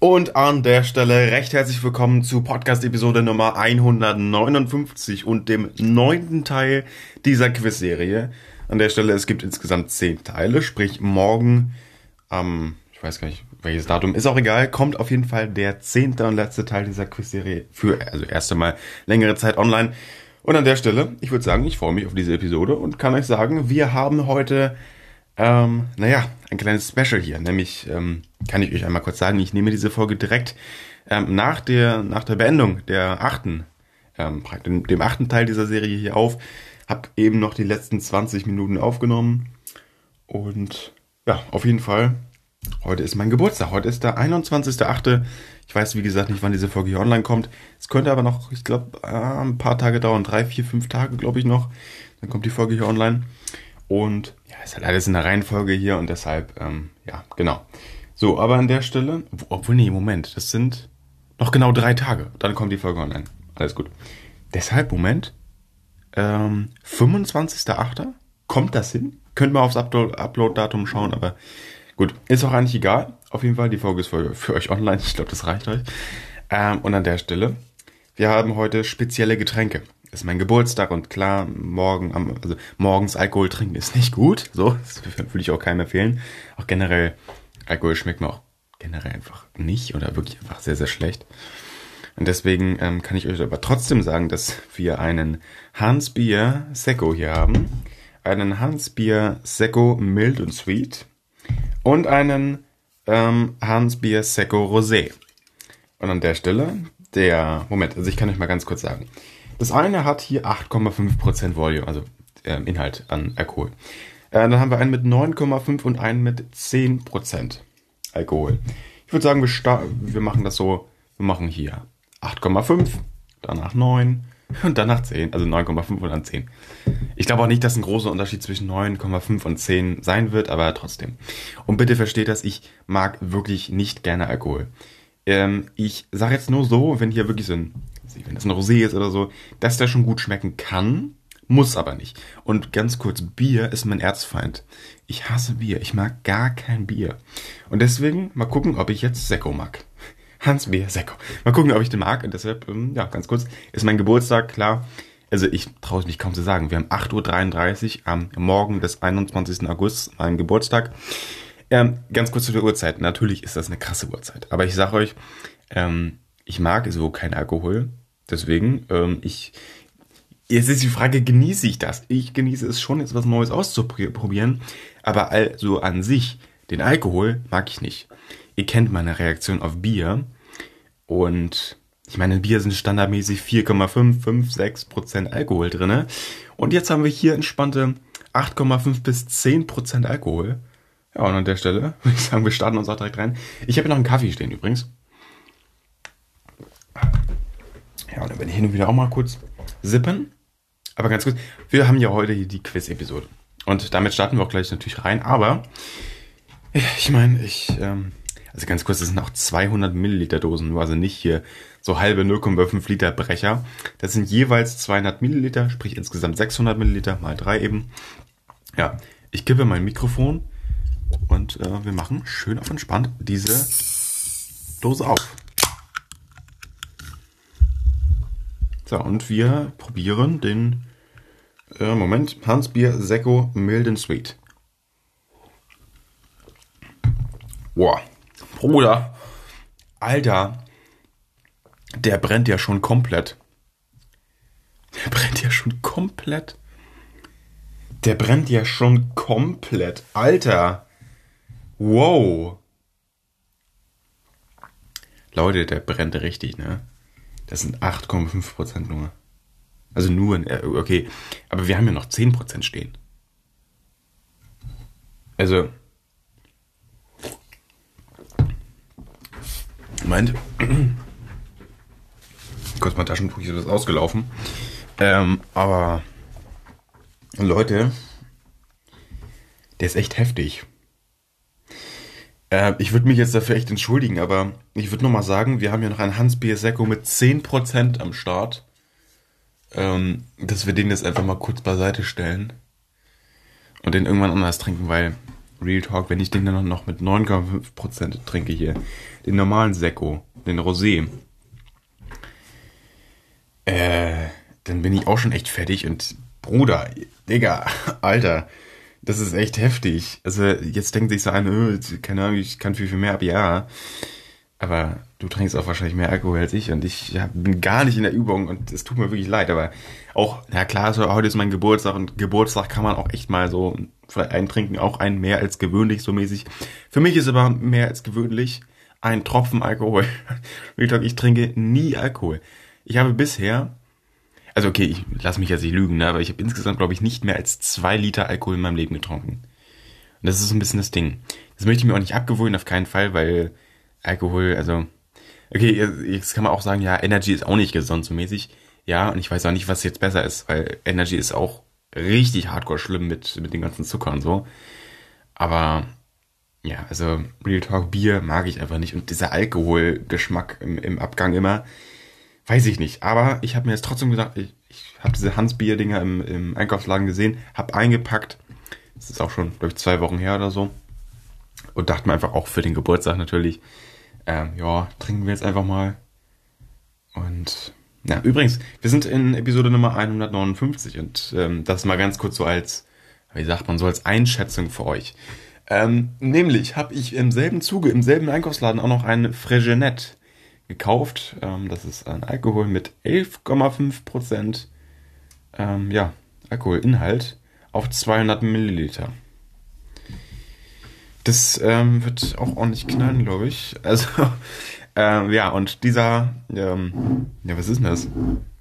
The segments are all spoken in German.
Und an der Stelle recht herzlich willkommen zu Podcast-Episode Nummer 159 und dem neunten Teil dieser Quiz-Serie. An der Stelle, es gibt insgesamt zehn Teile, sprich morgen am, ähm, ich weiß gar nicht, welches Datum, ist auch egal, kommt auf jeden Fall der zehnte und letzte Teil dieser Quiz-Serie für, also erste Mal längere Zeit online. Und an der Stelle, ich würde sagen, ich freue mich auf diese Episode und kann euch sagen, wir haben heute ähm, naja, ein kleines Special hier. Nämlich ähm, kann ich euch einmal kurz sagen, ich nehme diese Folge direkt ähm, nach, der, nach der Beendung der achten, ähm, dem, achten Teil dieser Serie hier auf. Hab eben noch die letzten 20 Minuten aufgenommen. Und ja, auf jeden Fall, heute ist mein Geburtstag. Heute ist der 21.8. Ich weiß, wie gesagt, nicht, wann diese Folge hier online kommt. Es könnte aber noch, ich glaube, äh, ein paar Tage dauern. Drei, vier, fünf Tage, glaube ich, noch. Dann kommt die Folge hier online. Und ist halt alles in der Reihenfolge hier und deshalb, ähm, ja, genau. So, aber an der Stelle, obwohl, nee, Moment, das sind noch genau drei Tage. Dann kommt die Folge online. Alles gut. Deshalb, Moment, ähm, 25.8. Kommt das hin? Könnt mal aufs Upload-Datum schauen, aber gut, ist auch eigentlich egal. Auf jeden Fall, die Folge ist für, für euch online. Ich glaube, das reicht euch. Ähm, und an der Stelle, wir haben heute spezielle Getränke ist mein Geburtstag und klar, morgen, also morgens Alkohol trinken ist nicht gut. So, das würde ich auch keinem empfehlen. Auch generell, Alkohol schmeckt mir auch generell einfach nicht oder wirklich einfach sehr, sehr schlecht. Und deswegen ähm, kann ich euch aber trotzdem sagen, dass wir einen Hans Bier Secco hier haben. Einen Hans Bier Secco Mild und Sweet. Und einen ähm, Hans Bier Rosé. Und an der Stelle, der, Moment, also ich kann euch mal ganz kurz sagen. Das eine hat hier 8,5% Volume, also äh, Inhalt an Alkohol. Äh, dann haben wir einen mit 9,5 und einen mit 10% Alkohol. Ich würde sagen, wir, wir machen das so, wir machen hier 8,5, danach 9 und danach 10, also 9,5 und dann 10. Ich glaube auch nicht, dass ein großer Unterschied zwischen 9,5 und 10 sein wird, aber trotzdem. Und bitte versteht das, ich mag wirklich nicht gerne Alkohol. Ähm, ich sage jetzt nur so, wenn hier wirklich so ein wenn das ein Rosé ist oder so, dass der schon gut schmecken kann, muss aber nicht. Und ganz kurz, Bier ist mein Erzfeind. Ich hasse Bier. Ich mag gar kein Bier. Und deswegen mal gucken, ob ich jetzt Sekko mag. Hans Bier Sekko. Mal gucken, ob ich den mag. Und deshalb, ähm, ja, ganz kurz, ist mein Geburtstag, klar. Also ich traue es mich kaum zu sagen. Wir haben 8.33 Uhr am Morgen des 21. August, meinen Geburtstag. Ähm, ganz kurz zu der Uhrzeit. Natürlich ist das eine krasse Uhrzeit. Aber ich sage euch, ähm, ich mag so kein Alkohol. Deswegen, ähm, ich, jetzt ist die Frage, genieße ich das? Ich genieße es schon, jetzt was Neues auszuprobieren, aber also an sich, den Alkohol mag ich nicht. Ihr kennt meine Reaktion auf Bier und ich meine, in Bier sind standardmäßig 4,5, 5, 6 Prozent Alkohol drinne und jetzt haben wir hier entspannte 8,5 bis 10 Prozent Alkohol. Ja, und an der Stelle würde ich sagen, wir starten uns auch direkt rein. Ich habe hier noch einen Kaffee stehen übrigens. Dann werde ich hin und wieder auch mal kurz sippen. Aber ganz kurz, wir haben ja heute hier die Quiz-Episode. Und damit starten wir auch gleich natürlich rein. Aber ich meine, ich, ähm, also ganz kurz, das sind auch 200 Milliliter Dosen, nur also nicht hier so halbe 0,5 Liter Brecher. Das sind jeweils 200 Milliliter, sprich insgesamt 600 Milliliter mal drei eben. Ja, ich kippe mein Mikrofon und äh, wir machen schön auf entspannt diese Dose auf. So, und wir probieren den, äh, Moment, Hansbier Sekko Milden Sweet. Boah, Bruder, Alter, der brennt ja schon komplett. Der brennt ja schon komplett. Der brennt ja schon komplett. Alter. Wow. Leute, der brennt richtig, ne? Das sind 8,5 Prozent nur. Also nur, äh, okay. Aber wir haben ja noch 10 Prozent stehen. Also. Moment. Kurz mal Taschentuch, ist ausgelaufen. Ähm, aber. Leute. Der ist echt heftig. Äh, ich würde mich jetzt dafür echt entschuldigen, aber ich würde nochmal sagen, wir haben hier noch einen Hans Biasecco mit 10% am Start. Ähm, dass wir den jetzt einfach mal kurz beiseite stellen und den irgendwann anders trinken, weil Real Talk, wenn ich den dann noch mit 9,5% trinke hier, den normalen Sekko, den Rosé, äh, dann bin ich auch schon echt fertig und Bruder, Digga, Alter, das ist echt heftig. Also jetzt denkt sich so ein, oh, keine Ahnung, ich kann viel, viel mehr ab, ja. Aber du trinkst auch wahrscheinlich mehr Alkohol als ich und ich bin gar nicht in der Übung und es tut mir wirklich leid. Aber auch, na klar, so, heute ist mein Geburtstag und Geburtstag kann man auch echt mal so eintrinken, auch ein mehr als gewöhnlich, so mäßig. Für mich ist aber mehr als gewöhnlich ein Tropfen Alkohol. ich trinke nie Alkohol. Ich habe bisher also okay, ich lass mich jetzt nicht lügen, ne, aber ich habe insgesamt, glaube ich, nicht mehr als zwei Liter Alkohol in meinem Leben getrunken. Und das ist so ein bisschen das Ding. Das möchte ich mir auch nicht abgewöhnen, auf keinen Fall, weil Alkohol, also, okay, jetzt kann man auch sagen, ja, Energy ist auch nicht gesund, so mäßig. Ja, und ich weiß auch nicht, was jetzt besser ist, weil Energy ist auch richtig hardcore schlimm mit, mit den ganzen Zucker und so. Aber, ja, also, Real Talk Bier mag ich einfach nicht. Und dieser Alkoholgeschmack im, im Abgang immer, Weiß ich nicht. Aber ich habe mir jetzt trotzdem gesagt, ich, ich habe diese Hans-Bier-Dinger im, im Einkaufsladen gesehen, habe eingepackt. Das ist auch schon, glaube ich, zwei Wochen her oder so. Und dachte mir einfach auch für den Geburtstag natürlich, ähm, ja, trinken wir jetzt einfach mal. Und ja, übrigens, wir sind in Episode Nummer 159 und ähm, das mal ganz kurz so als, wie sagt man, so als Einschätzung für euch. Ähm, nämlich habe ich im selben Zuge, im selben Einkaufsladen auch noch ein Fregenet gekauft. Ähm, das ist ein Alkohol mit 11,5 Prozent ähm, ja, Alkoholinhalt auf 200 Milliliter. Das ähm, wird auch ordentlich knallen, glaube ich. Also, ähm, ja, und dieser, ähm, ja, was ist denn das?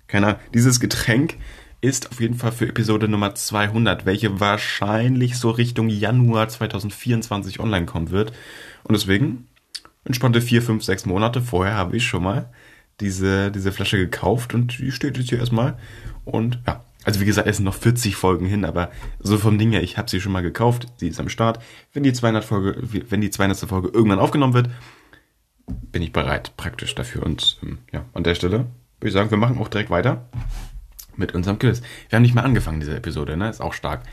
Keine Ahnung. Dieses Getränk ist auf jeden Fall für Episode Nummer 200, welche wahrscheinlich so Richtung Januar 2024 online kommen wird. Und deswegen entspannte vier, fünf, sechs Monate vorher habe ich schon mal diese, diese Flasche gekauft und die steht jetzt hier erstmal. Und ja, also wie gesagt, es sind noch 40 Folgen hin, aber so vom Ding her, ich habe sie schon mal gekauft, sie ist am Start. Wenn die 200 Folge, wenn die 200. Folge irgendwann aufgenommen wird, bin ich bereit praktisch dafür. Und ähm, ja, an der Stelle würde ich sagen, wir machen auch direkt weiter mit unserem Quiz. Wir haben nicht mal angefangen, diese Episode, ne? Ist auch stark.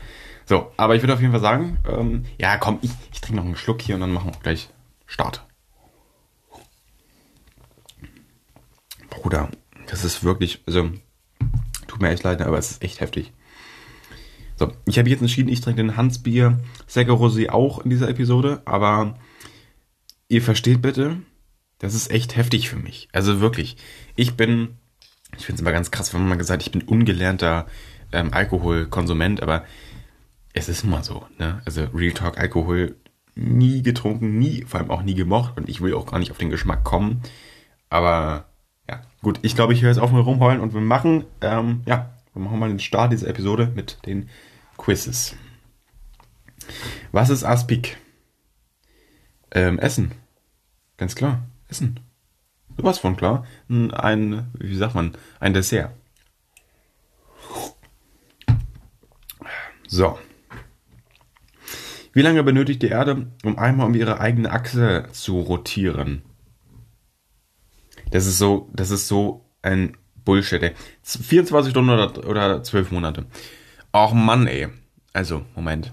So, aber ich würde auf jeden Fall sagen, ähm, ja, komm, ich, ich trinke noch einen Schluck hier und dann machen wir auch gleich Start. Bruder, das ist wirklich, also, tut mir echt leid, aber es ist echt heftig. So, ich habe jetzt entschieden, ich trinke den Hansbier Säcker Rosé auch in dieser Episode, aber ihr versteht bitte, das ist echt heftig für mich. Also wirklich, ich bin, ich finde es immer ganz krass, wenn man gesagt, ich bin ungelernter ähm, Alkoholkonsument, aber es ist immer so, ne? Also Real Talk Alkohol nie getrunken, nie, vor allem auch nie gemocht und ich will auch gar nicht auf den Geschmack kommen. Aber ja, gut, ich glaube, ich höre jetzt auf mit rumheulen und wir machen, ähm, ja, wir machen mal den Start dieser Episode mit den Quizzes. Was ist Aspik? Ähm, Essen. Ganz klar. Essen. Sowas von klar. Ein, wie sagt man, ein Dessert. So. Wie lange benötigt die Erde, um einmal um ihre eigene Achse zu rotieren? Das ist so, das ist so ein Bullshit, ey. 24 Stunden oder, oder 12 Monate. Och Mann, ey. Also, Moment.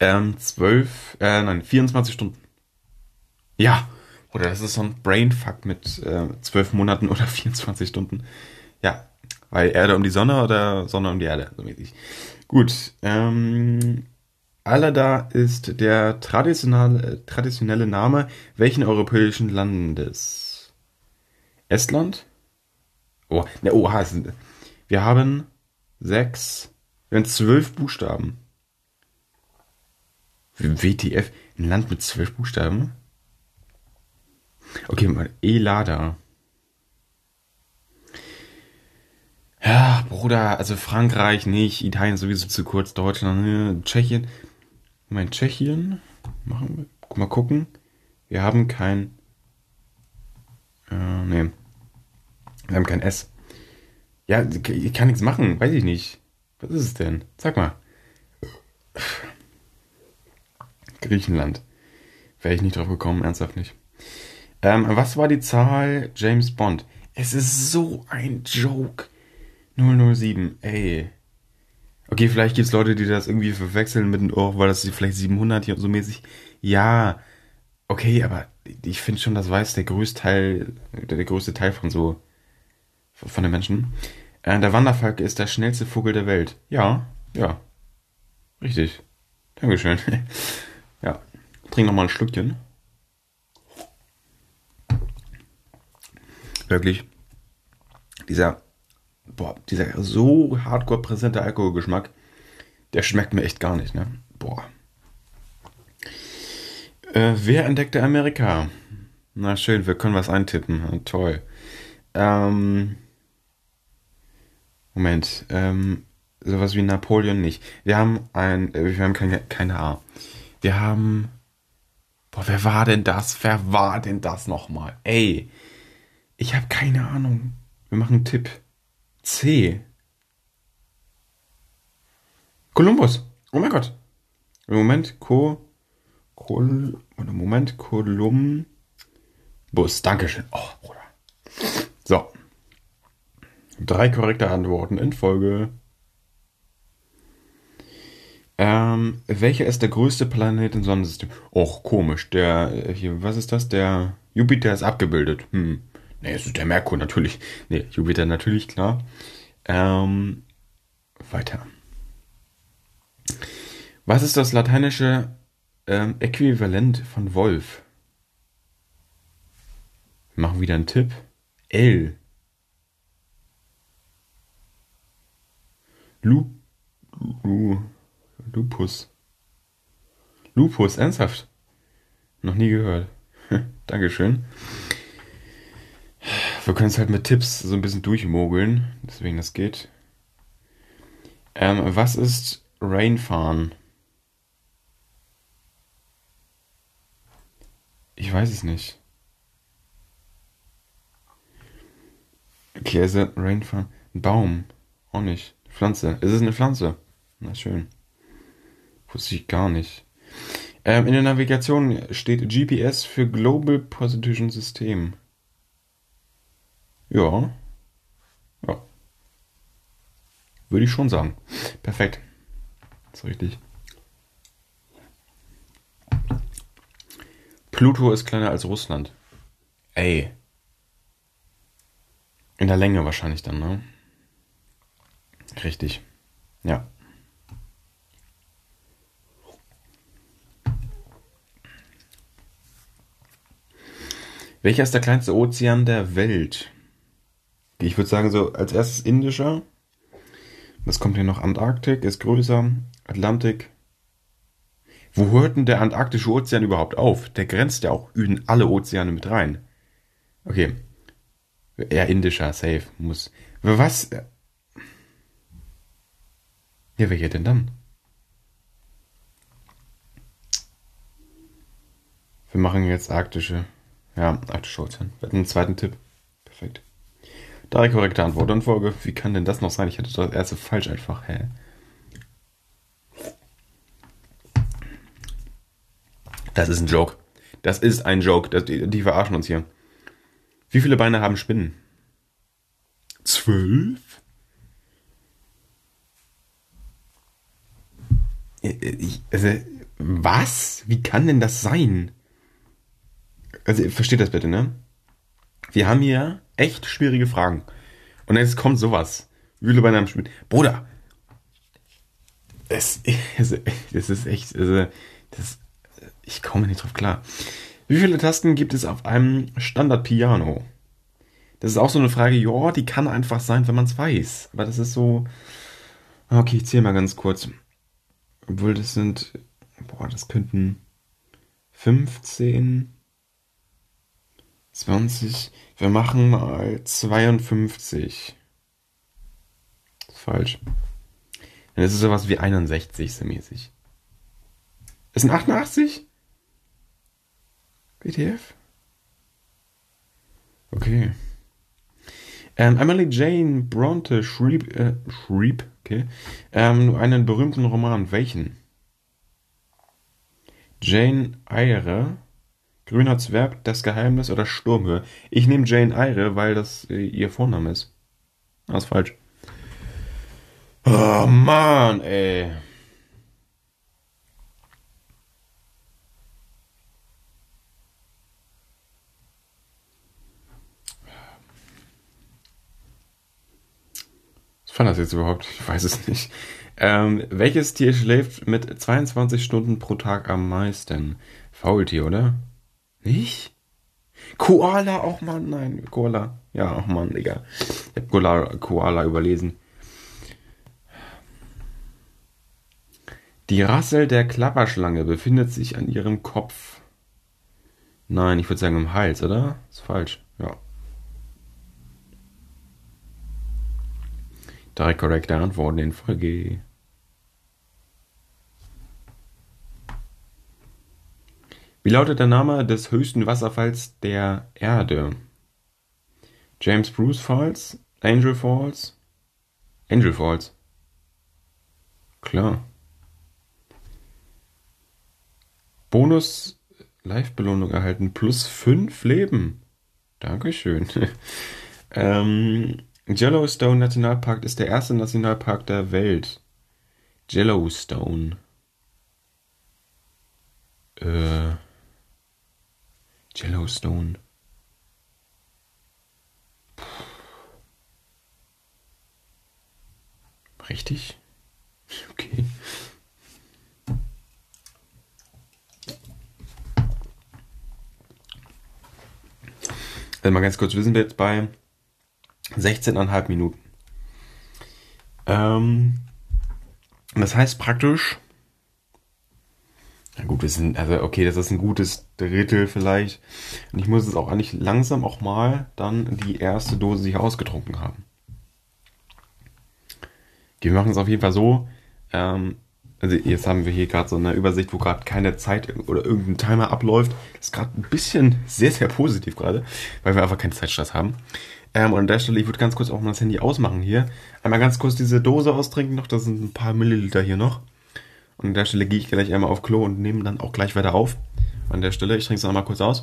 Ähm, 12, äh, nein, 24 Stunden. Ja. Oder das ist so ein Brainfuck mit äh, 12 Monaten oder 24 Stunden. Ja. Weil Erde um die Sonne oder Sonne um die Erde, so mäßig. Gut. Ähm, Alada ist der traditionelle, traditionelle Name welchen europäischen Landes? Estland. Oh, ne, oha, wir haben sechs, wir haben zwölf Buchstaben. WTF, ein Land mit zwölf Buchstaben? Okay, mal Elada. Ja, Bruder, also Frankreich nicht, Italien sowieso zu kurz, Deutschland, ne, Tschechien. Ich meine, Tschechien, machen wir, mal gucken. Wir haben kein äh, nee. Wir haben kein S. Ja, ich kann nichts machen, weiß ich nicht. Was ist es denn? Sag mal. Griechenland. Wäre ich nicht drauf gekommen, ernsthaft nicht. Ähm, was war die Zahl James Bond? Es ist so ein Joke. 007, ey. Okay, vielleicht gibt es Leute, die das irgendwie verwechseln mit, oh, weil das vielleicht 700 hier so mäßig. Ja, okay, aber ich finde schon, das weiß der größte Teil, der, größte Teil von so, von den Menschen. Äh, der Wanderfalke ist der schnellste Vogel der Welt. Ja, ja. Richtig. Dankeschön. ja. Trink noch mal ein Schlückchen. Wirklich. Dieser, boah, dieser so hardcore präsente Alkoholgeschmack, der schmeckt mir echt gar nicht, ne? Boah. Äh, wer entdeckte Amerika? Na schön, wir können was eintippen. Toll. Ähm, Moment. Ähm, sowas wie Napoleon nicht. Wir haben ein, äh, wir haben keine, keine A. Wir haben, boah, wer war denn das? Wer war denn das nochmal? Ey, ich habe keine Ahnung. Wir machen einen Tipp. C. Kolumbus. Oh mein Gott. Moment, Co. Kol, oder Moment, Kolumbus. Dankeschön. Oh, Bruder. So. Drei korrekte Antworten in Folge. Ähm, welcher ist der größte Planet im Sonnensystem? Och, komisch. Der, äh, hier, was ist das? Der Jupiter ist abgebildet. Hm. Nee, es ist der Merkur natürlich. Nee, Jupiter natürlich, klar. Ähm, weiter. Was ist das lateinische ähm, Äquivalent von Wolf? Wir machen wieder einen Tipp. L. Lu, Lu, Lupus. Lupus, ernsthaft? Noch nie gehört. Dankeschön. Wir können es halt mit Tipps so ein bisschen durchmogeln, deswegen das geht. Ähm, was ist Rainfahren? Ich weiß es nicht. Okay, also. Ein Baum. Auch nicht. Pflanze. Ist es eine Pflanze? Na schön. Wusste ich gar nicht. Ähm, in der Navigation steht GPS für Global Position System. Ja. Ja. Würde ich schon sagen. Perfekt. Das ist richtig. Pluto ist kleiner als Russland. Ey. In der Länge wahrscheinlich dann, ne? Richtig. Ja. Welcher ist der kleinste Ozean der Welt? Ich würde sagen, so als erstes Indischer. Was kommt hier noch? Antarktik ist größer. Atlantik. Wo hört denn der Antarktische Ozean überhaupt auf? Der grenzt ja auch in alle Ozeane mit rein. Okay. Eher indischer, safe. Muss. Was? Ja, welcher denn dann? Wir machen jetzt arktische. Ja, arktische Ozean. Wir einen zweiten Tipp. Perfekt. Drei korrekte Antworten in Folge. Wie kann denn das noch sein? Ich hatte das erste falsch einfach. Hä? Das ist ein Joke. Das ist ein Joke. Das, die, die verarschen uns hier. Wie viele Beine haben Spinnen? Zwölf? Ich, also, was? Wie kann denn das sein? Also, versteht das bitte, ne? Wir haben hier echt schwierige Fragen. Und jetzt kommt sowas. Wühle bei einem Schmidt. Bruder! Es, es, es ist echt, also, das, ich komme nicht drauf klar. Wie viele Tasten gibt es auf einem Standard-Piano? Das ist auch so eine Frage, ja, die kann einfach sein, wenn man es weiß. Aber das ist so. Okay, ich zähle mal ganz kurz. Obwohl das sind. Boah, das könnten 15, 20. Wir machen mal 52. Das ist falsch. Dann ist es sowas wie 61 so mäßig. Ist ein 88? BTF? Okay. Ähm, Emily Jane Bronte schrieb, äh, schrieb okay, ähm, einen berühmten Roman. Welchen? Jane Eyre, Grüner Zwerg, Das Geheimnis oder Sturmhöhe. Ich nehme Jane Eyre, weil das äh, ihr Vorname ist. Das ist falsch. Oh Mann, ey. War das jetzt überhaupt? Ich weiß es nicht. Ähm, welches Tier schläft mit 22 Stunden pro Tag am meisten? Faultier, oder? Nicht? Koala, auch mal, nein, Koala. Ja, auch mal, Digga. Ich hab Koala, Koala überlesen. Die Rassel der Klapperschlange befindet sich an ihrem Kopf. Nein, ich würde sagen im Hals, oder? Ist falsch. Ja. Drei korrekte Antworten in Folge. Wie lautet der Name des höchsten Wasserfalls der Erde? James Bruce Falls? Angel Falls? Angel Falls. Klar. Bonus Live-Belohnung erhalten. Plus 5 Leben. Dankeschön. ähm, Yellowstone Nationalpark ist der erste Nationalpark der Welt. Yellowstone. Äh. Yellowstone. Puh. Richtig? Okay. Also mal ganz kurz, wir sind jetzt bei 16,5 Minuten. Ähm, das heißt praktisch, na gut, wir sind, also okay, das ist ein gutes Drittel vielleicht. Und ich muss es auch eigentlich langsam auch mal dann die erste Dose sich ausgetrunken haben. Okay, wir machen es auf jeden Fall so. Ähm, also jetzt haben wir hier gerade so eine Übersicht, wo gerade keine Zeit oder irgendein Timer abläuft. Das ist gerade ein bisschen sehr, sehr positiv gerade, weil wir einfach keinen Zeitstress haben. Ähm, und an der Stelle, ich würde ganz kurz auch mal das Handy ausmachen hier. Einmal ganz kurz diese Dose austrinken noch, das sind ein paar Milliliter hier noch. Und an der Stelle gehe ich gleich einmal auf Klo und nehme dann auch gleich weiter auf. An der Stelle, ich trinke es nochmal kurz aus.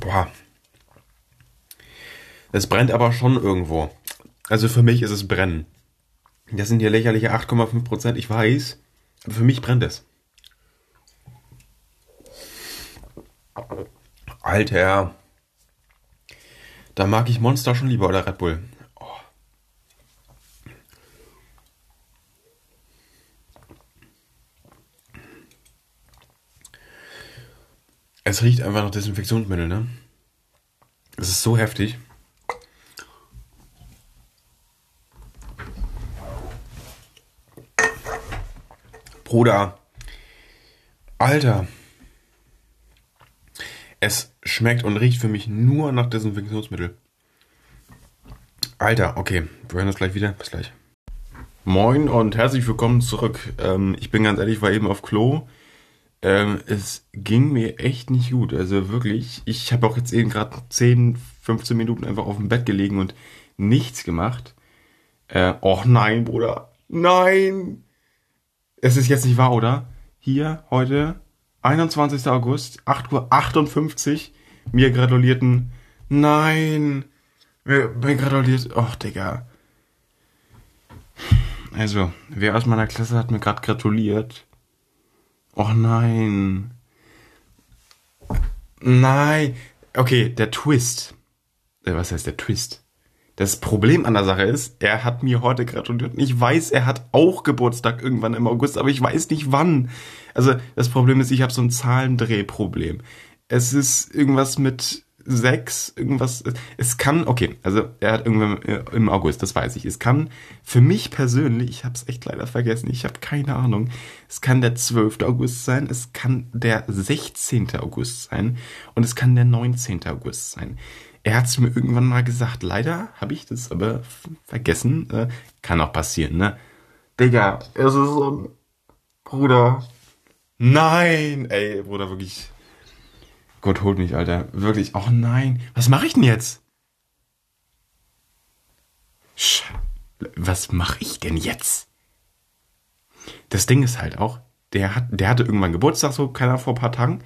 Boah. Es brennt aber schon irgendwo. Also für mich ist es brennen. Das sind hier lächerliche 8,5 Prozent, ich weiß. Aber für mich brennt es. Alter. Da mag ich Monster schon lieber oder Red Bull. Oh. Es riecht einfach nach Desinfektionsmittel, ne? Es ist so heftig. Bruder. Alter. Es schmeckt und riecht für mich nur nach Desinfektionsmittel. Alter, okay. Wir hören uns gleich wieder. Bis gleich. Moin und herzlich willkommen zurück. Ähm, ich bin ganz ehrlich, war eben auf Klo. Ähm, es ging mir echt nicht gut. Also wirklich, ich habe auch jetzt eben gerade 10, 15 Minuten einfach auf dem Bett gelegen und nichts gemacht. Äh, och nein, Bruder. Nein! Es ist jetzt nicht wahr, oder? Hier, heute, 21. August, 8.58 Uhr, mir gratulierten. Nein! Mir, mir gratuliert. Och, Digga. Also, wer aus meiner Klasse hat mir gerade gratuliert? Och nein. Nein. Okay, der Twist. Äh, was heißt der Twist? Das Problem an der Sache ist, er hat mir heute gratuliert. Ich weiß, er hat auch Geburtstag irgendwann im August, aber ich weiß nicht wann. Also das Problem ist, ich habe so ein Zahlendrehproblem. Es ist irgendwas mit sechs, irgendwas. Es kann, okay, also er hat irgendwann im August, das weiß ich. Es kann für mich persönlich, ich habe es echt leider vergessen, ich habe keine Ahnung. Es kann der 12. August sein, es kann der 16. August sein und es kann der 19. August sein. Er hat es mir irgendwann mal gesagt. Leider habe ich das aber vergessen. Äh, kann auch passieren, ne? Digga, es ist so ein Bruder. Nein! Ey, Bruder, wirklich. Gott holt mich, Alter. Wirklich. Oh nein. Was mache ich denn jetzt? Sch Was mache ich denn jetzt? Das Ding ist halt auch, der, hat, der hatte irgendwann Geburtstag, so keiner vor ein paar Tagen.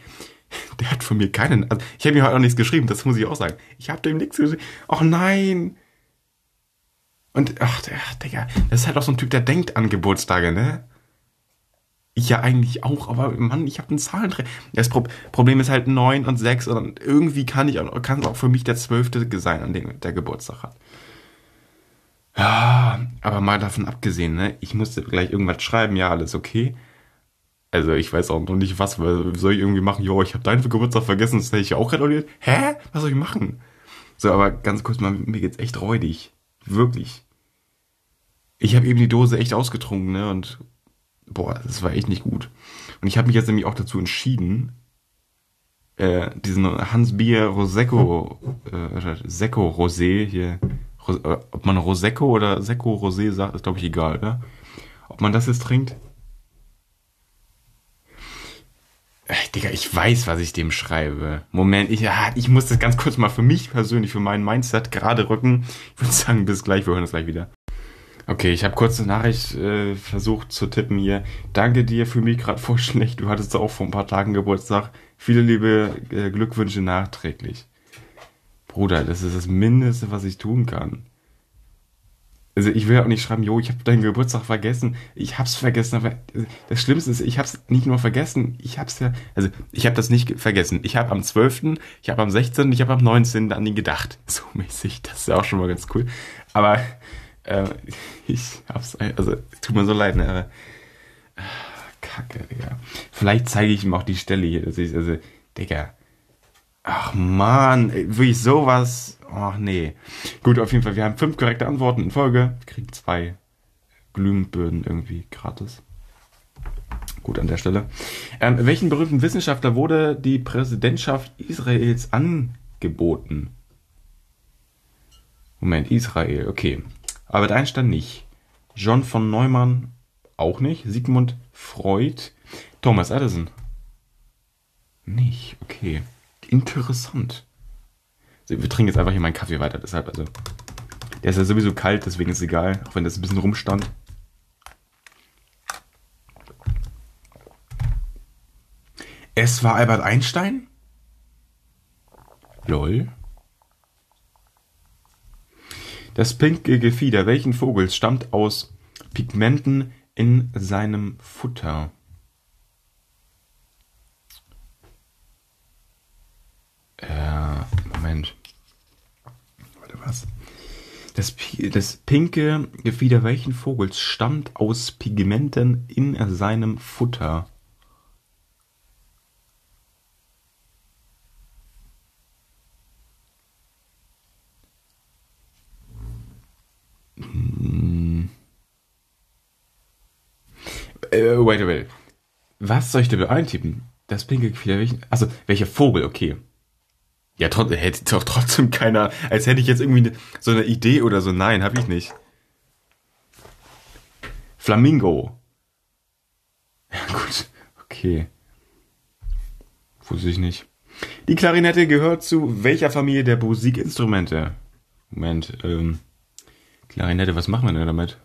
Der hat von mir keinen. Also ich habe ihm halt auch nichts geschrieben, das muss ich auch sagen. Ich habe dem nichts geschrieben. Ach nein. Und, ach, ach, Digga, das ist halt auch so ein Typ, der denkt an Geburtstage, ne? Ich ja eigentlich auch, aber Mann, ich habe einen Zahlenträger. Das Pro Problem ist halt 9 und 6 und irgendwie kann ich kann es auch für mich der 12. sein, an dem der Geburtstag hat. Ja, aber mal davon abgesehen, ne? Ich musste gleich irgendwas schreiben, ja, alles okay. Also ich weiß auch noch nicht was, weil soll ich irgendwie machen, jo, ich habe deinen Geburtstag vergessen, das hätte ich auch gratuliert. Hä? Was soll ich machen? So, aber ganz kurz mal, mir geht's echt räudig. Wirklich. Ich habe eben die Dose echt ausgetrunken, ne? Und boah, das war echt nicht gut. Und ich habe mich jetzt nämlich auch dazu entschieden, äh, diesen Hans Bier Rosecco, äh, Secco Rosé hier, Ros äh, ob man Rosecco oder Secco Rosé sagt, ist glaube ich egal, oder? Ob man das jetzt trinkt? Äh, Digga, ich weiß, was ich dem schreibe. Moment, ich, ja, ich muss das ganz kurz mal für mich persönlich, für mein Mindset gerade rücken. Ich würde sagen, bis gleich, wir hören uns gleich wieder. Okay, ich habe kurze Nachricht äh, versucht zu tippen hier. Danke dir, für mich gerade voll schlecht. Du hattest auch vor ein paar Tagen Geburtstag. Viele liebe äh, Glückwünsche nachträglich. Bruder, das ist das Mindeste, was ich tun kann. Also ich will auch nicht schreiben, jo, ich habe deinen Geburtstag vergessen. Ich hab's vergessen, aber äh, das Schlimmste ist, ich hab's nicht nur vergessen, ich hab's ja, also ich habe das nicht vergessen. Ich habe am 12., ich habe am 16., ich habe am 19. an ihn gedacht. So mäßig, das ist ja auch schon mal ganz cool. Aber äh, ich hab's, also tut mir so leid, ne? Aber, ah, Kacke, Digga. Vielleicht zeige ich ihm auch die Stelle hier, dass ich, also, Digga. Ach man, wirklich sowas. Ach nee. Gut, auf jeden Fall, wir haben fünf korrekte Antworten in Folge. Wir kriegen zwei Glühbirnen irgendwie gratis. Gut an der Stelle. Ähm, welchen berühmten Wissenschaftler wurde die Präsidentschaft Israels angeboten? Moment, Israel, okay. Albert Einstein nicht. John von Neumann auch nicht. Sigmund Freud. Thomas Edison. Nicht, okay. Interessant. wir trinken jetzt einfach hier meinen Kaffee weiter, deshalb, also. Der ist ja sowieso kalt, deswegen ist es egal, auch wenn das ein bisschen rumstand. Es war Albert Einstein? Lol. Das pinke Gefieder welchen Vogels stammt aus Pigmenten in seinem Futter? Äh, Moment. Warte, was? Das, das pinke Gefieder welchen Vogels stammt aus Pigmenten in seinem Futter? Äh, wait, wait. Was soll ich da eintippen? Das pinke Gefieder, welchen, also, welcher Vogel, okay. Ja, trot, hätte doch trotzdem keiner, als hätte ich jetzt irgendwie ne, so eine Idee oder so. Nein, hab ich nicht. Flamingo. Ja, gut. Okay. Wusste ich nicht. Die Klarinette gehört zu welcher Familie der Musikinstrumente? Moment, ähm, Klarinette, was machen wir denn damit?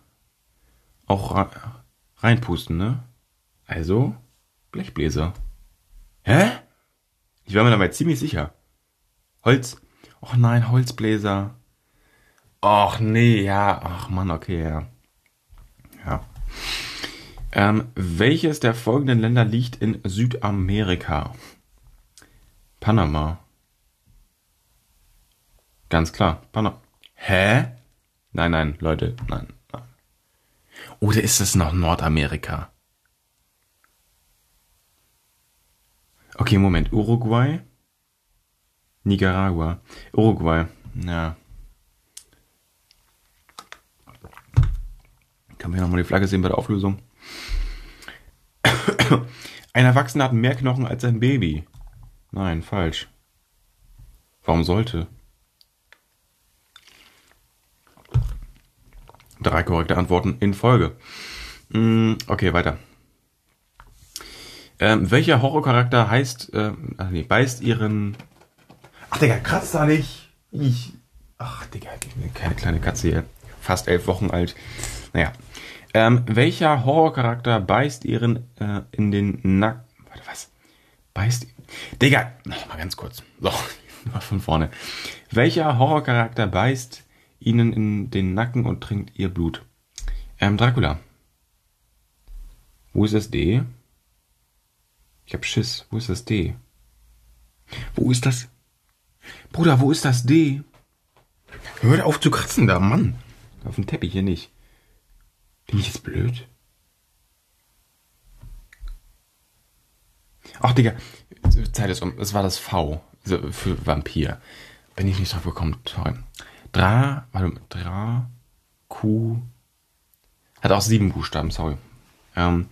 Auch reinpusten, ne? Also, Blechbläser. Hä? Ich war mir dabei ziemlich sicher. Holz. Och nein, Holzbläser. Och nee, ja. Ach Mann, okay, ja. Ja. Ähm, welches der folgenden Länder liegt in Südamerika? Panama. Ganz klar, Panama. Hä? Nein, nein, Leute, nein. Oder ist es noch Nordamerika? Okay, Moment. Uruguay? Nicaragua. Uruguay. Ja. Kann man hier nochmal die Flagge sehen bei der Auflösung? Ein Erwachsener hat mehr Knochen als ein Baby. Nein, falsch. Warum sollte? Drei korrekte Antworten in Folge. Mm, okay, weiter. Ähm, welcher Horrorcharakter heißt, äh, ach nee, beißt ihren. Ach, Digga, kratzt da nicht. Ich. Ach, Digga, keine kleine Katze hier. Fast elf Wochen alt. Naja. Ähm, welcher Horrorcharakter beißt ihren äh, in den Nacken. Warte, was? Beißt. Digga, mal ganz kurz. So, mal von vorne. Welcher Horrorcharakter beißt ihnen in den Nacken und trinkt ihr Blut. Ähm, Dracula. Wo ist das D? Ich hab Schiss. Wo ist das D? Wo ist das? Bruder, wo ist das D? Hör auf zu kratzen da, Mann. Auf dem Teppich hier nicht. Bin ich jetzt blöd? Ach, Digga. Zeit ist um. Es war das V. Also für Vampir. Bin ich nicht drauf gekommen. Toll. Dra, warte, Dra, Q. Hat auch sieben Buchstaben, sorry. Ähm,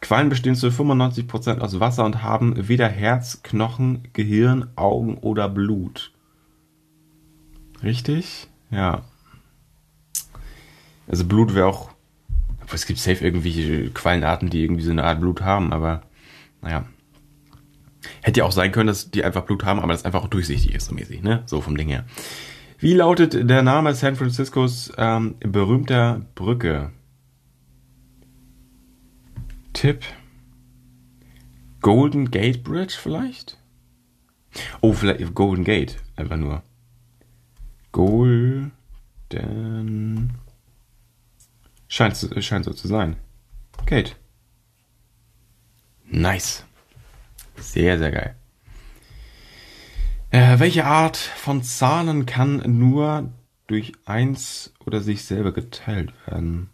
Quallen bestehen zu 95% aus Wasser und haben weder Herz, Knochen, Gehirn, Augen oder Blut. Richtig? Ja. Also Blut wäre auch. Es gibt safe irgendwelche Quallenarten, die irgendwie so eine Art Blut haben, aber naja. Hätte ja auch sein können, dass die einfach Blut haben, aber das einfach auch durchsichtig ist, so mäßig, ne? So vom Ding her. Wie lautet der Name San Franciscos ähm, berühmter Brücke? Tipp. Golden Gate Bridge vielleicht? Oh, vielleicht Golden Gate, einfach nur. Golden. Scheint, scheint so zu sein. Gate. Nice. Sehr, sehr geil. Äh, welche Art von Zahlen kann nur durch eins oder sich selber geteilt werden?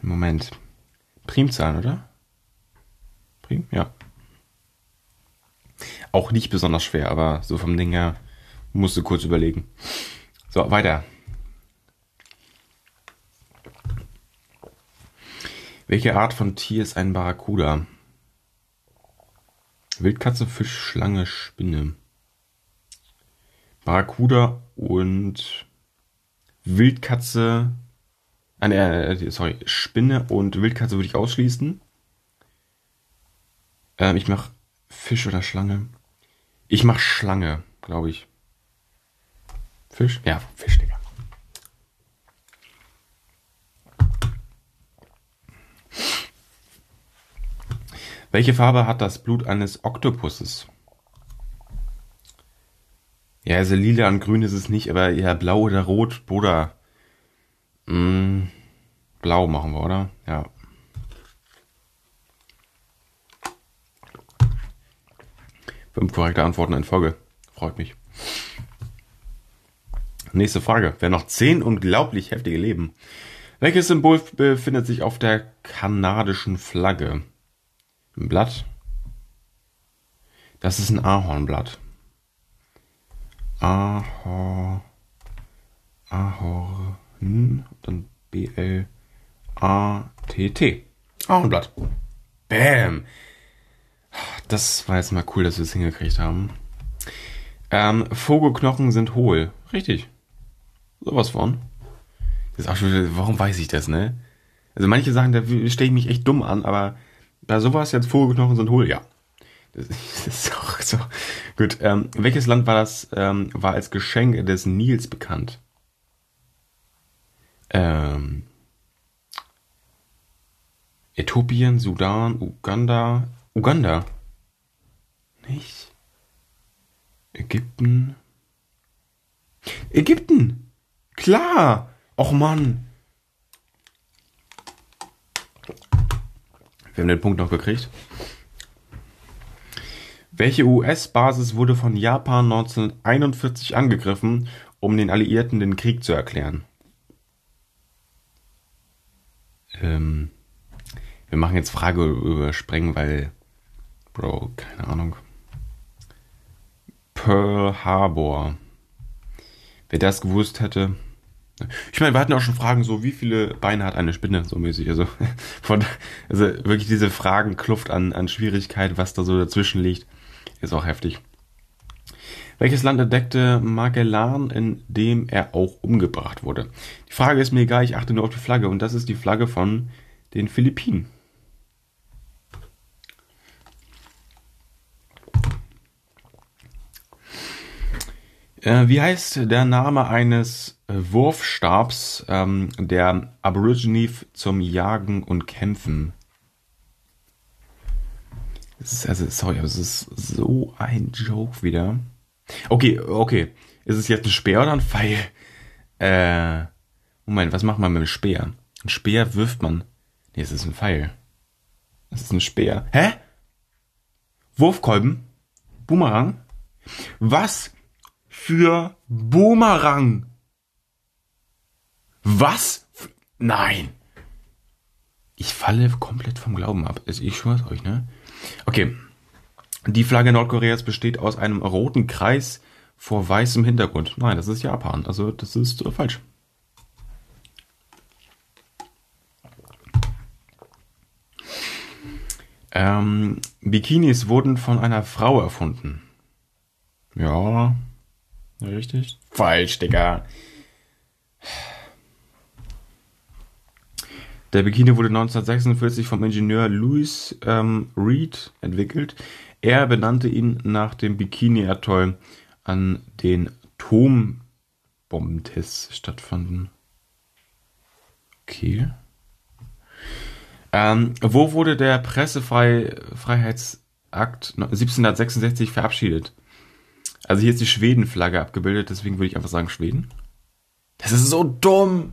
Moment. Primzahlen, oder? Prim? Ja. Auch nicht besonders schwer, aber so vom Ding her musste kurz überlegen. So, weiter. Welche Art von Tier ist ein Barracuda? Wildkatze, Fisch, Schlange, Spinne. Barracuda und Wildkatze. Ah, äh, sorry, Spinne und Wildkatze würde ich ausschließen. Ähm, ich mach Fisch oder Schlange. Ich mach Schlange, glaube ich. Fisch? Ja, Fisch, Digga. Welche Farbe hat das Blut eines Oktopusses? Ja, also lila und grün ist es nicht, aber ja, blau oder rot, Bruder. Mm, blau machen wir, oder? Ja. Fünf korrekte Antworten in Folge. Freut mich. Nächste Frage. Wer noch zehn unglaublich heftige Leben? Welches Symbol befindet sich auf der kanadischen Flagge? Ein Blatt. Das ist ein Ahornblatt. Ahor. Ahorn. Dann B-L-A-T-T. Ahornblatt. Bam. Das war jetzt mal cool, dass wir es hingekriegt haben. Ähm, Vogelknochen sind hohl. Richtig. Sowas von. Das ist auch schon, warum weiß ich das, ne? Also manche Sachen, da stelle ich mich echt dumm an, aber bei sowas jetzt Vogelknochen sind hohl, ja. Das ist auch so. Gut, ähm, welches Land war das, ähm, war als Geschenk des Nils bekannt? Ähm, Äthiopien, Sudan, Uganda, Uganda. Nicht? Ägypten. Ägypten! Klar! Och Mann! Wir haben den Punkt noch gekriegt. Welche US-Basis wurde von Japan 1941 angegriffen, um den Alliierten den Krieg zu erklären? Ähm, wir machen jetzt Frage überspringen, weil, Bro, keine Ahnung. Pearl Harbor. Wer das gewusst hätte, ich meine, wir hatten auch schon Fragen so, wie viele Beine hat eine Spinne, so mäßig. Also, von, also wirklich diese Fragenkluft an, an Schwierigkeit, was da so dazwischen liegt, ist auch heftig. Welches Land entdeckte Magellan, in dem er auch umgebracht wurde? Die Frage ist mir egal, ich achte nur auf die Flagge und das ist die Flagge von den Philippinen. Äh, wie heißt der Name eines Wurfstabs ähm, der Aborigine zum Jagen und Kämpfen? Das ist, also, sorry, aber es ist so ein Joke wieder. Okay, okay. Ist es jetzt ein Speer oder ein Pfeil? Äh, Moment, was macht man mit einem Speer? Ein Speer wirft man. Nee, es ist ein Pfeil. Es ist ein Speer. Hä? Wurfkolben? Boomerang? Was für Boomerang? Was? Nein. Ich falle komplett vom Glauben ab. Also ich schwör's euch, ne? Okay. Die Flagge Nordkoreas besteht aus einem roten Kreis vor weißem Hintergrund. Nein, das ist Japan. Also das ist äh, falsch. Ähm, Bikinis wurden von einer Frau erfunden. Ja, richtig. Falsch, Digga. Der Bikini wurde 1946 vom Ingenieur Louis ähm, Reed entwickelt. Er benannte ihn nach dem Bikini-Atoll, an den Atombombentests stattfanden. Okay. Ähm, wo wurde der Pressefreiheitsakt 1766 verabschiedet? Also hier ist die Schwedenflagge abgebildet, deswegen würde ich einfach sagen Schweden. Das ist so dumm.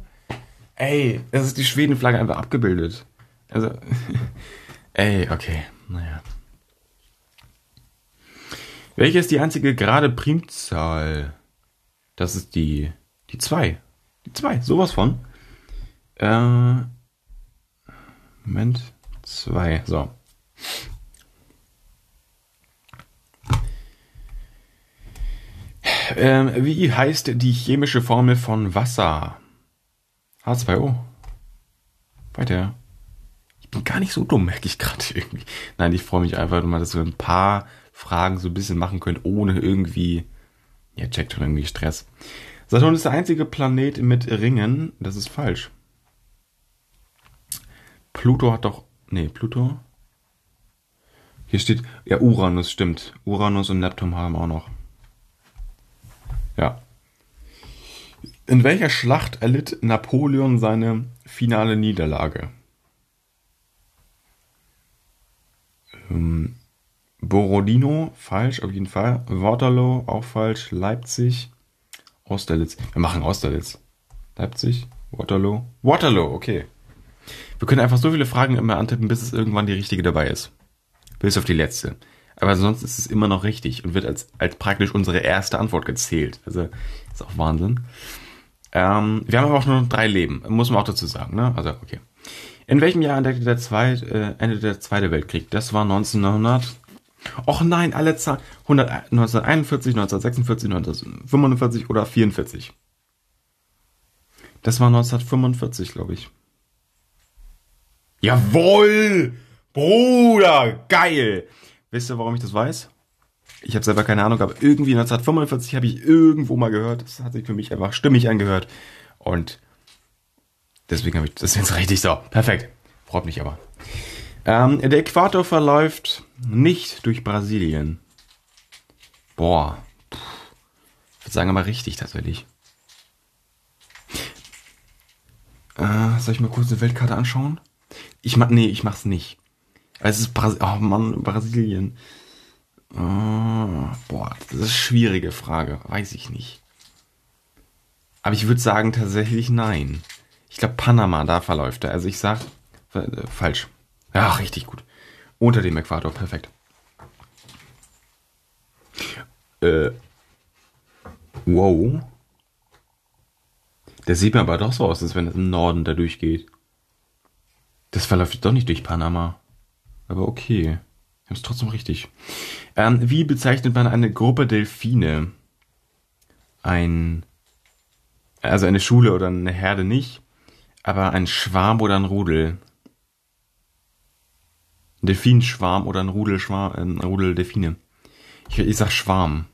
Ey, das ist die Schwedenflagge einfach abgebildet. Also, ey, okay, naja. Welche ist die einzige gerade Primzahl? Das ist die, die 2. Die 2, sowas von. Äh, Moment, 2, so. Ähm, wie heißt die chemische Formel von Wasser? H2O. Weiter. Ich bin gar nicht so dumm, merke ich gerade irgendwie. Nein, ich freue mich einfach mal, dass wir ein paar Fragen so ein bisschen machen können, ohne irgendwie, ja, checkt schon irgendwie Stress. Saturn ist der einzige Planet mit Ringen. Das ist falsch. Pluto hat doch, nee, Pluto. Hier steht, ja, Uranus stimmt. Uranus und Neptun haben auch noch. Ja. In welcher Schlacht erlitt Napoleon seine finale Niederlage? Ähm, Borodino, falsch, auf jeden Fall. Waterloo, auch falsch. Leipzig, Austerlitz. Wir machen Austerlitz. Leipzig, Waterloo. Waterloo, okay. Wir können einfach so viele Fragen immer antippen, bis es irgendwann die richtige dabei ist. Bis auf die letzte. Aber sonst ist es immer noch richtig und wird als, als praktisch unsere erste Antwort gezählt. Also ist auch Wahnsinn. Ähm, wir haben aber auch nur drei Leben, muss man auch dazu sagen. Ne? Also okay. In welchem Jahr entdeckte der Zweit, äh, Ende der Zweite Weltkrieg? Das war 1900. Och nein, alle Zahlen. 1941, 1946, 1945 oder 44. Das war 1945, glaube ich. Jawoll! Bruder, geil! Wisst ihr, warum ich das weiß? Ich habe selber keine Ahnung, aber irgendwie 1945 habe ich irgendwo mal gehört. Das hat sich für mich einfach stimmig angehört. Und deswegen habe ich das jetzt richtig so. Perfekt. Freut mich aber. Ähm, der Äquator verläuft nicht durch Brasilien. Boah. Ich würde sagen, aber richtig tatsächlich. Äh, soll ich mal kurz eine Weltkarte anschauen? Ich mach, nee, ich mach's nicht. Es ist Bras oh Mann, Brasilien. Oh, boah, das ist eine schwierige Frage. Weiß ich nicht. Aber ich würde sagen tatsächlich nein. Ich glaube Panama, da verläuft er. Also ich sag äh, falsch. Ja, richtig gut. Unter dem Äquator, perfekt. Äh. Wow. Der sieht mir aber doch so aus, als wenn es im Norden da durchgeht. Das verläuft doch nicht durch Panama. Aber okay. Wir haben es trotzdem richtig. Ähm, wie bezeichnet man eine Gruppe Delfine? Ein. Also eine Schule oder eine Herde nicht, aber ein Schwarm oder ein Rudel. Ein Delfinschwarm oder ein Rudel, Schwarm, ein Rudel Delfine. Ich, ich sag Schwarm.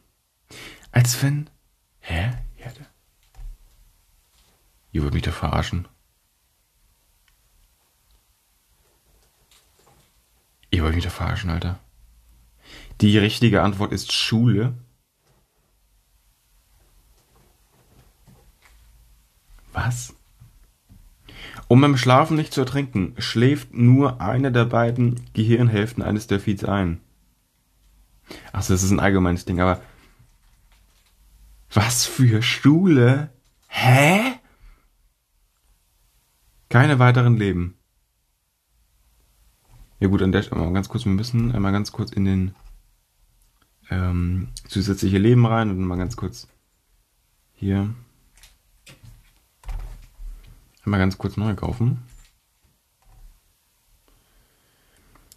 Als wenn. Hä? Herde? Ihr wollt mich da verarschen. Ihr wollt mich da verarschen, Alter. Die richtige Antwort ist Schule. Was? Um beim Schlafen nicht zu ertrinken, schläft nur eine der beiden Gehirnhälften eines Delfins ein. Achso, das ist ein allgemeines Ding, aber Was für Schule? Hä? Keine weiteren Leben. Ja gut, an der Stelle mal ganz kurz, wir müssen einmal ganz kurz in den ähm, zusätzliche Leben rein und mal ganz kurz hier einmal ganz kurz neu kaufen.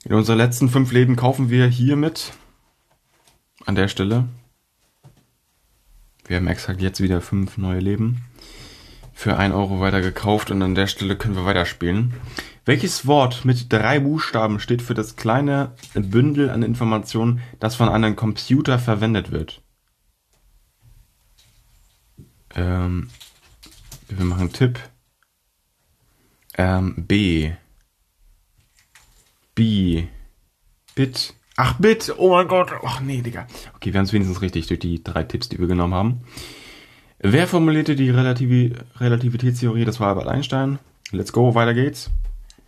In unsere letzten fünf Leben kaufen wir hiermit an der Stelle. Wir haben exakt jetzt wieder fünf neue Leben für ein Euro weiter gekauft und an der Stelle können wir weiterspielen. Welches Wort mit drei Buchstaben steht für das kleine Bündel an Informationen, das von einem Computer verwendet wird? Ähm, wir machen Tipp. Ähm, B. B. Bit. Ach, Bit. Oh mein Gott. Ach nee, Digga. Okay, wir haben es wenigstens richtig durch die drei Tipps, die wir genommen haben. Wer formulierte die Relativ Relativitätstheorie? Das war Albert Einstein. Let's go, weiter geht's.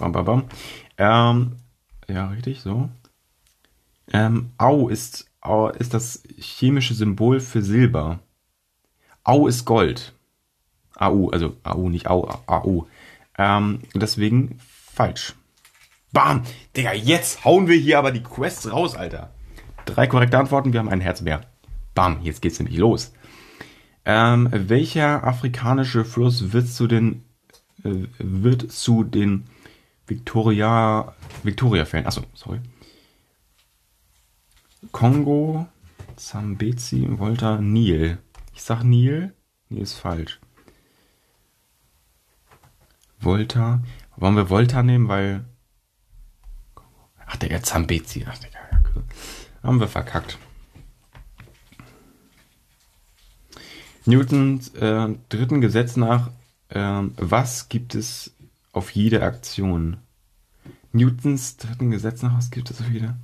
Bam, bam, bam. Ähm, ja, richtig, so. Ähm, Au ist, ist das chemische Symbol für Silber. Au ist Gold. AU, also AU, nicht Au, AU. Ähm, deswegen falsch. Bam! Digga, jetzt hauen wir hier aber die Quests raus, Alter. Drei korrekte Antworten, wir haben ein Herz mehr. Bam, jetzt geht's nämlich los. Ähm, welcher afrikanische Fluss wird zu den äh, wird zu den Victoria Victoria Fällen? Achso, sorry. Kongo, Zambezi, Volta, Nil. Ich sag Nil. Nil ist falsch. Volta. Wollen wir Volta nehmen, weil. Ach, der Zambezi. Ach, der, Haben wir verkackt. Newtons äh, dritten Gesetz nach, äh, was gibt es auf jede Aktion? Newtons dritten Gesetz nach, was gibt es auf jede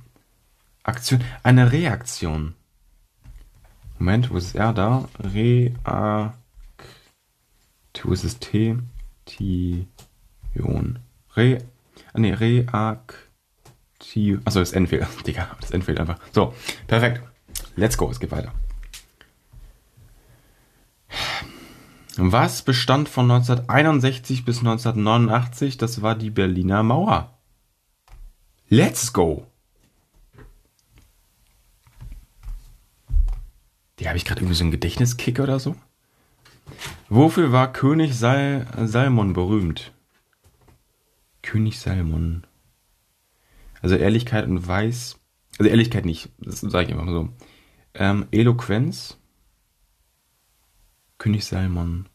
Aktion? Eine Reaktion. Moment, wo ist R da? Reak. Wo ist es T? Tion. Re. Ah, nee, Reaktion. Achso, das N fehlt. Digga, das N fehlt einfach. So, perfekt. Let's go, es geht weiter. Was bestand von 1961 bis 1989? Das war die Berliner Mauer. Let's go! Die habe ich gerade irgendwie so einen Gedächtniskick oder so. Wofür war König Sal Salmon berühmt? König Salmon. Also Ehrlichkeit und Weiß. Also Ehrlichkeit nicht, das sage ich mal so. Ähm, Eloquenz. König Salmon.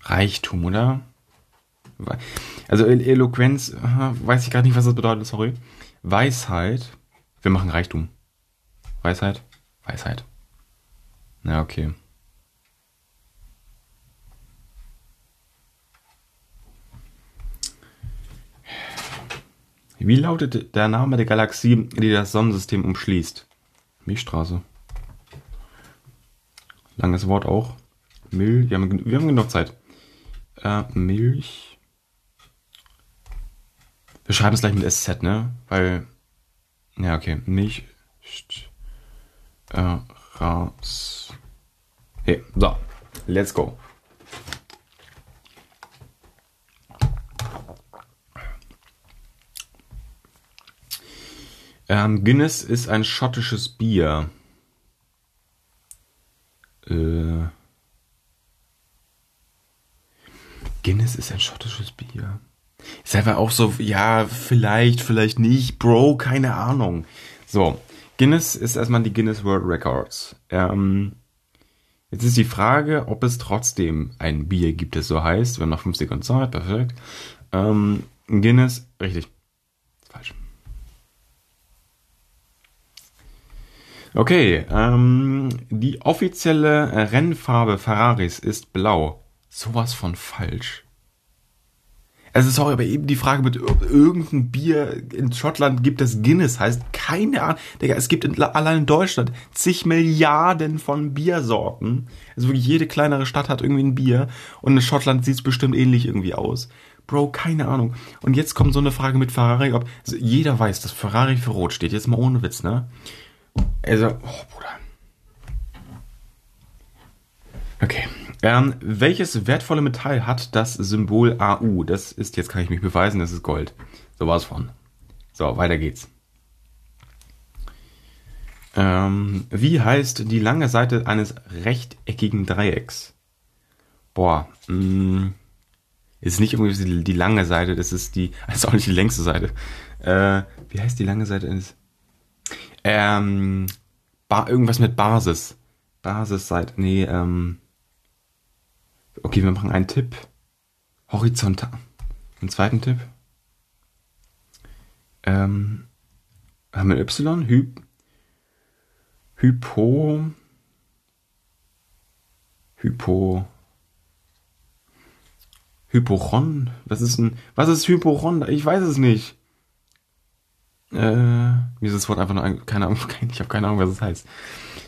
Reichtum, oder? Also Eloquenz, weiß ich gerade nicht, was das bedeutet, sorry. Weisheit. Wir machen Reichtum. Weisheit? Weisheit. Na, okay. Wie lautet der Name der Galaxie, die das Sonnensystem umschließt? Milchstraße. Langes Wort auch. Milch. Wir haben, wir haben genug Zeit. Äh, Milch. Wir schreiben es gleich mit SZ, ne? Weil. Ja, okay. Milch. Äh, Ras. Hey, so. Let's go. Ähm, Guinness ist ein schottisches Bier. Äh, Guinness ist ein schottisches Bier. Ist einfach auch so, ja, vielleicht, vielleicht nicht, Bro, keine Ahnung. So, Guinness ist erstmal die Guinness World Records. Ähm, jetzt ist die Frage, ob es trotzdem ein Bier gibt, das so heißt. Wir haben noch 5 Sekunden Zeit, perfekt. Ähm, Guinness, richtig. Falsch. Okay, ähm, die offizielle Rennfarbe Ferraris ist blau. Sowas von falsch. Also sorry, aber eben die Frage mit irgendein Bier in Schottland gibt, das Guinness heißt. Keine Ahnung. Digga, es gibt in, allein in Deutschland zig Milliarden von Biersorten. Also wirklich jede kleinere Stadt hat irgendwie ein Bier. Und in Schottland sieht es bestimmt ähnlich irgendwie aus. Bro, keine Ahnung. Und jetzt kommt so eine Frage mit Ferrari. Ob, also jeder weiß, dass Ferrari für Rot steht. Jetzt mal ohne Witz, ne? Also, oh Bruder. Okay. Ähm, welches wertvolle Metall hat das Symbol AU? Das ist, jetzt kann ich mich beweisen, das ist Gold. So war es von. So, weiter geht's. Ähm, wie heißt die lange Seite eines rechteckigen Dreiecks? Boah, mh, mm, ist nicht irgendwie die, die, lange Seite, das ist die, ist auch nicht die längste Seite. Äh, wie heißt die lange Seite eines? Ähm, ba, irgendwas mit Basis. Basisseite, nee, ähm, okay, wir machen einen Tipp. Horizontal. Einen zweiten Tipp. Ähm, haben wir Y? Hy Hypo. Hypo. Hypochon? Was ist ein. Was ist Hypochon? Ich weiß es nicht. Äh, mir ist das Wort einfach nur ein, keine Ahnung, ich habe keine Ahnung, was es heißt.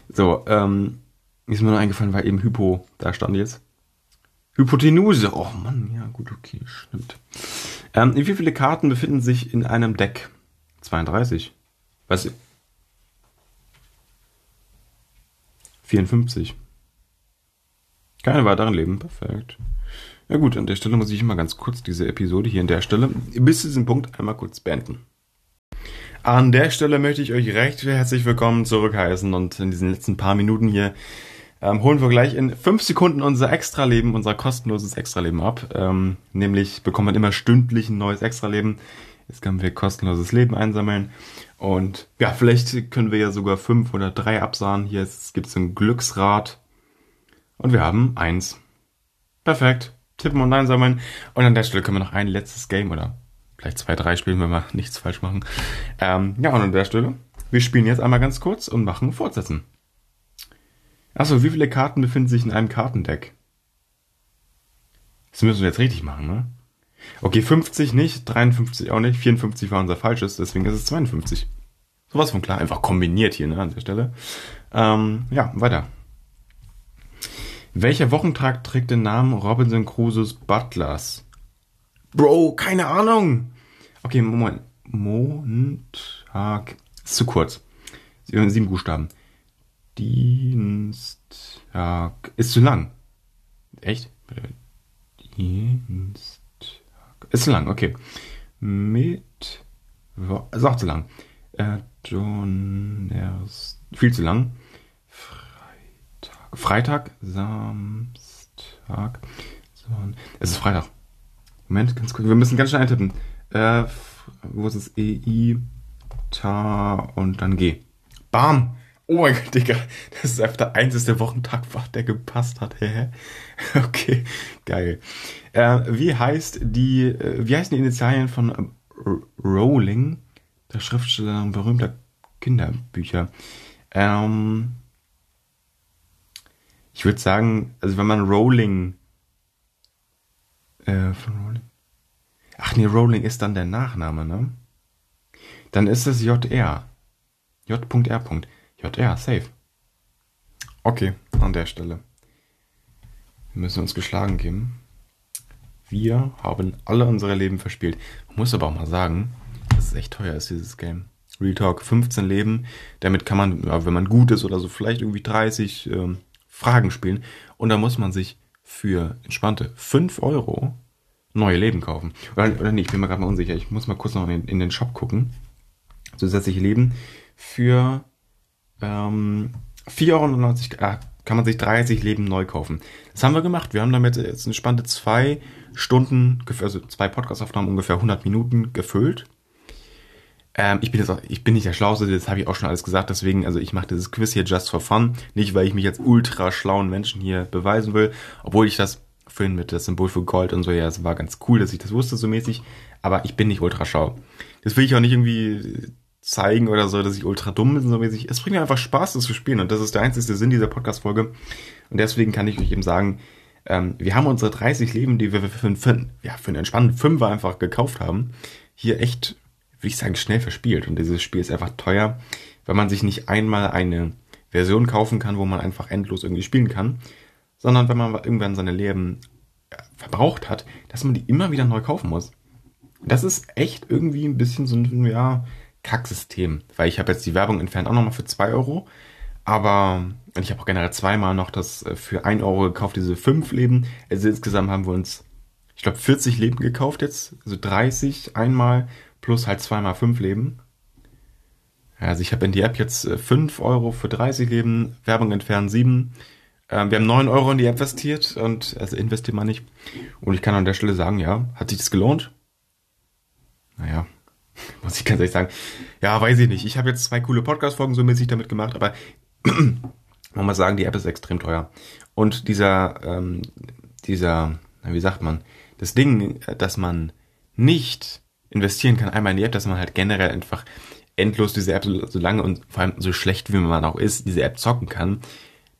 So, ähm, ist mir nur eingefallen, weil eben Hypo da stand jetzt. Hypotenuse. Oh Mann, ja gut, okay, stimmt. Ähm, wie viele Karten befinden sich in einem Deck? 32. Was? 54. Keine weiteren Leben. Perfekt. Ja gut, an der Stelle muss ich immer ganz kurz diese Episode hier an der Stelle bis zu diesem Punkt einmal kurz beenden. An der Stelle möchte ich euch recht herzlich willkommen zurückheißen und in diesen letzten paar Minuten hier ähm, holen wir gleich in fünf Sekunden unser Extraleben, unser kostenloses Extraleben ab. Ähm, nämlich bekommt man immer stündlich ein neues Extraleben. Jetzt können wir kostenloses Leben einsammeln. Und ja, vielleicht können wir ja sogar fünf oder drei absahen. Hier gibt es ein Glücksrad. Und wir haben eins. Perfekt. Tippen und einsammeln. Und an der Stelle können wir noch ein letztes Game oder vielleicht zwei, drei spielen, wenn wir nichts falsch machen. Ähm, ja, und an der Stelle, wir spielen jetzt einmal ganz kurz und machen Fortsetzen. Achso, wie viele Karten befinden sich in einem Kartendeck? Das müssen wir jetzt richtig machen, ne? Okay, 50 nicht, 53 auch nicht, 54 war unser falsches, deswegen ist es 52. Sowas von klar, einfach kombiniert hier, ne, an der Stelle. Ähm, ja, weiter. Welcher Wochentag trägt den Namen Robinson Crusoes Butlers? Bro, keine Ahnung. Okay, Moment. Montag. Ist zu kurz. Sieben Buchstaben. Dienstag. Ist zu lang. Echt? Dienstag. Ist zu lang, okay. Mit. Ist auch zu lang. Äh, Donnerstag. Viel zu lang. Freitag. Freitag, Samstag. Es ist Freitag. Moment, ganz kurz. Wir müssen ganz schnell eintippen. Äh, wo ist es? E, I, Ta und dann G. Bam! Oh mein Gott, Digga. Das ist einfach der einzige Wochentag, der gepasst hat. okay, geil. Äh, wie heißt die, äh, wie heißen die Initialien von Rowling, der Schriftsteller berühmter Kinderbücher? Ähm, ich würde sagen, also wenn man Rowling äh, von Rowling. Ach nee, Rowling ist dann der Nachname, ne? Dann ist es JR. J.R. JR, safe. Okay, an der Stelle. Wir müssen uns geschlagen geben. Wir haben alle unsere Leben verspielt. Muss aber auch mal sagen, dass es echt teuer ist, dieses Game. Real Talk, 15 Leben. Damit kann man, wenn man gut ist oder so, vielleicht irgendwie 30 ähm, Fragen spielen. Und da muss man sich für entspannte 5 Euro neue Leben kaufen. Oder, oder nee, ich bin mir gerade mal unsicher. Ich muss mal kurz noch in, in den Shop gucken. Zusätzliche Leben für ähm, 4,99 Euro äh, kann man sich 30 Leben neu kaufen. Das haben wir gemacht. Wir haben damit jetzt eine spannende zwei Stunden, also zwei Podcast-Aufnahmen ungefähr 100 Minuten gefüllt. Ähm, ich bin jetzt auch, ich bin nicht der Schlauste, das habe ich auch schon alles gesagt, deswegen, also ich mache dieses Quiz hier just for fun, nicht weil ich mich als ultra schlauen Menschen hier beweisen will, obwohl ich das vorhin mit das Symbol für Gold und so, ja, es war ganz cool, dass ich das wusste so mäßig, aber ich bin nicht ultra schlau. Das will ich auch nicht irgendwie zeigen oder so, dass ich ultra dumm bin, so mäßig. Es bringt mir einfach Spaß, das zu spielen und das ist der einzige Sinn dieser Podcast-Folge und deswegen kann ich euch eben sagen, ähm, wir haben unsere 30 Leben, die wir für, für, ja, für einen entspannten Fünfer einfach gekauft haben, hier echt würde ich sagen, schnell verspielt. Und dieses Spiel ist einfach teuer, weil man sich nicht einmal eine Version kaufen kann, wo man einfach endlos irgendwie spielen kann, sondern wenn man irgendwann seine Leben verbraucht hat, dass man die immer wieder neu kaufen muss. Das ist echt irgendwie ein bisschen so ein, ja, Kacksystem. Weil ich habe jetzt die Werbung entfernt auch nochmal für zwei Euro. Aber ich habe auch generell zweimal noch das äh, für 1 Euro gekauft, diese fünf Leben. Also insgesamt haben wir uns, ich glaube, 40 Leben gekauft jetzt. Also 30 einmal plus halt zweimal fünf Leben. Also ich habe in die App jetzt 5 äh, Euro für 30 Leben, Werbung entfernen 7. Ähm, wir haben 9 Euro in die App investiert und also investiert man nicht. Und ich kann an der Stelle sagen, ja, hat sich das gelohnt? Naja, muss ich ganz ehrlich sagen. Ja, weiß ich nicht. Ich habe jetzt zwei coole Podcast-Folgen so mäßig damit gemacht, aber man muss sagen, die App ist extrem teuer. Und dieser, ähm, dieser, wie sagt man, das Ding, dass man nicht investieren kann, einmal in die App, dass man halt generell einfach endlos diese App so, lange und vor allem so schlecht, wie man auch ist, diese App zocken kann.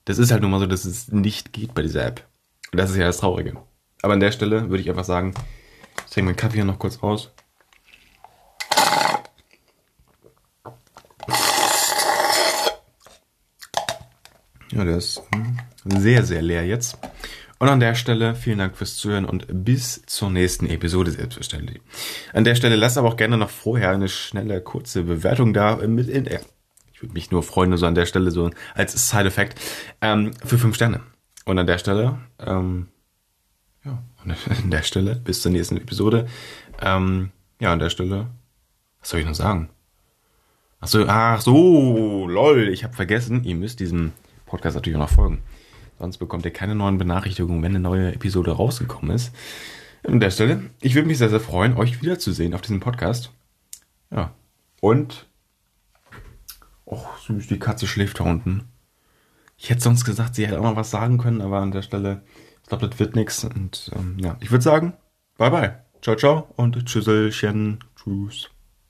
Das ist halt nun mal so, dass es nicht geht bei dieser App. Und das ist ja das Traurige. Aber an der Stelle würde ich einfach sagen, ich trinke meinen Kaffee hier noch kurz aus. Ja, der ist hm, sehr, sehr leer jetzt. Und an der Stelle vielen Dank fürs Zuhören und bis zur nächsten Episode selbstverständlich. An der Stelle lasst aber auch gerne noch vorher eine schnelle, kurze Bewertung da mit in, äh, ich würde mich nur freuen, so an der Stelle so als Side-Effekt, ähm, für fünf Sterne. Und an der Stelle, ähm, ja, an der Stelle, bis zur nächsten Episode, ähm, ja, an der Stelle, was soll ich noch sagen? Ach so, ach so, lol, ich habe vergessen, ihr müsst diesem Podcast natürlich auch noch folgen. Sonst bekommt ihr keine neuen Benachrichtigungen, wenn eine neue Episode rausgekommen ist. An der Stelle, ich würde mich sehr, sehr freuen, euch wiederzusehen auf diesem Podcast. Ja. Und. Och, süß, die Katze schläft da unten. Ich hätte sonst gesagt, sie hätte auch noch was sagen können, aber an der Stelle, ich glaube, das wird nichts. Und ähm, ja, ich würde sagen, bye bye. Ciao, ciao und tschüsselchen. Tschüss.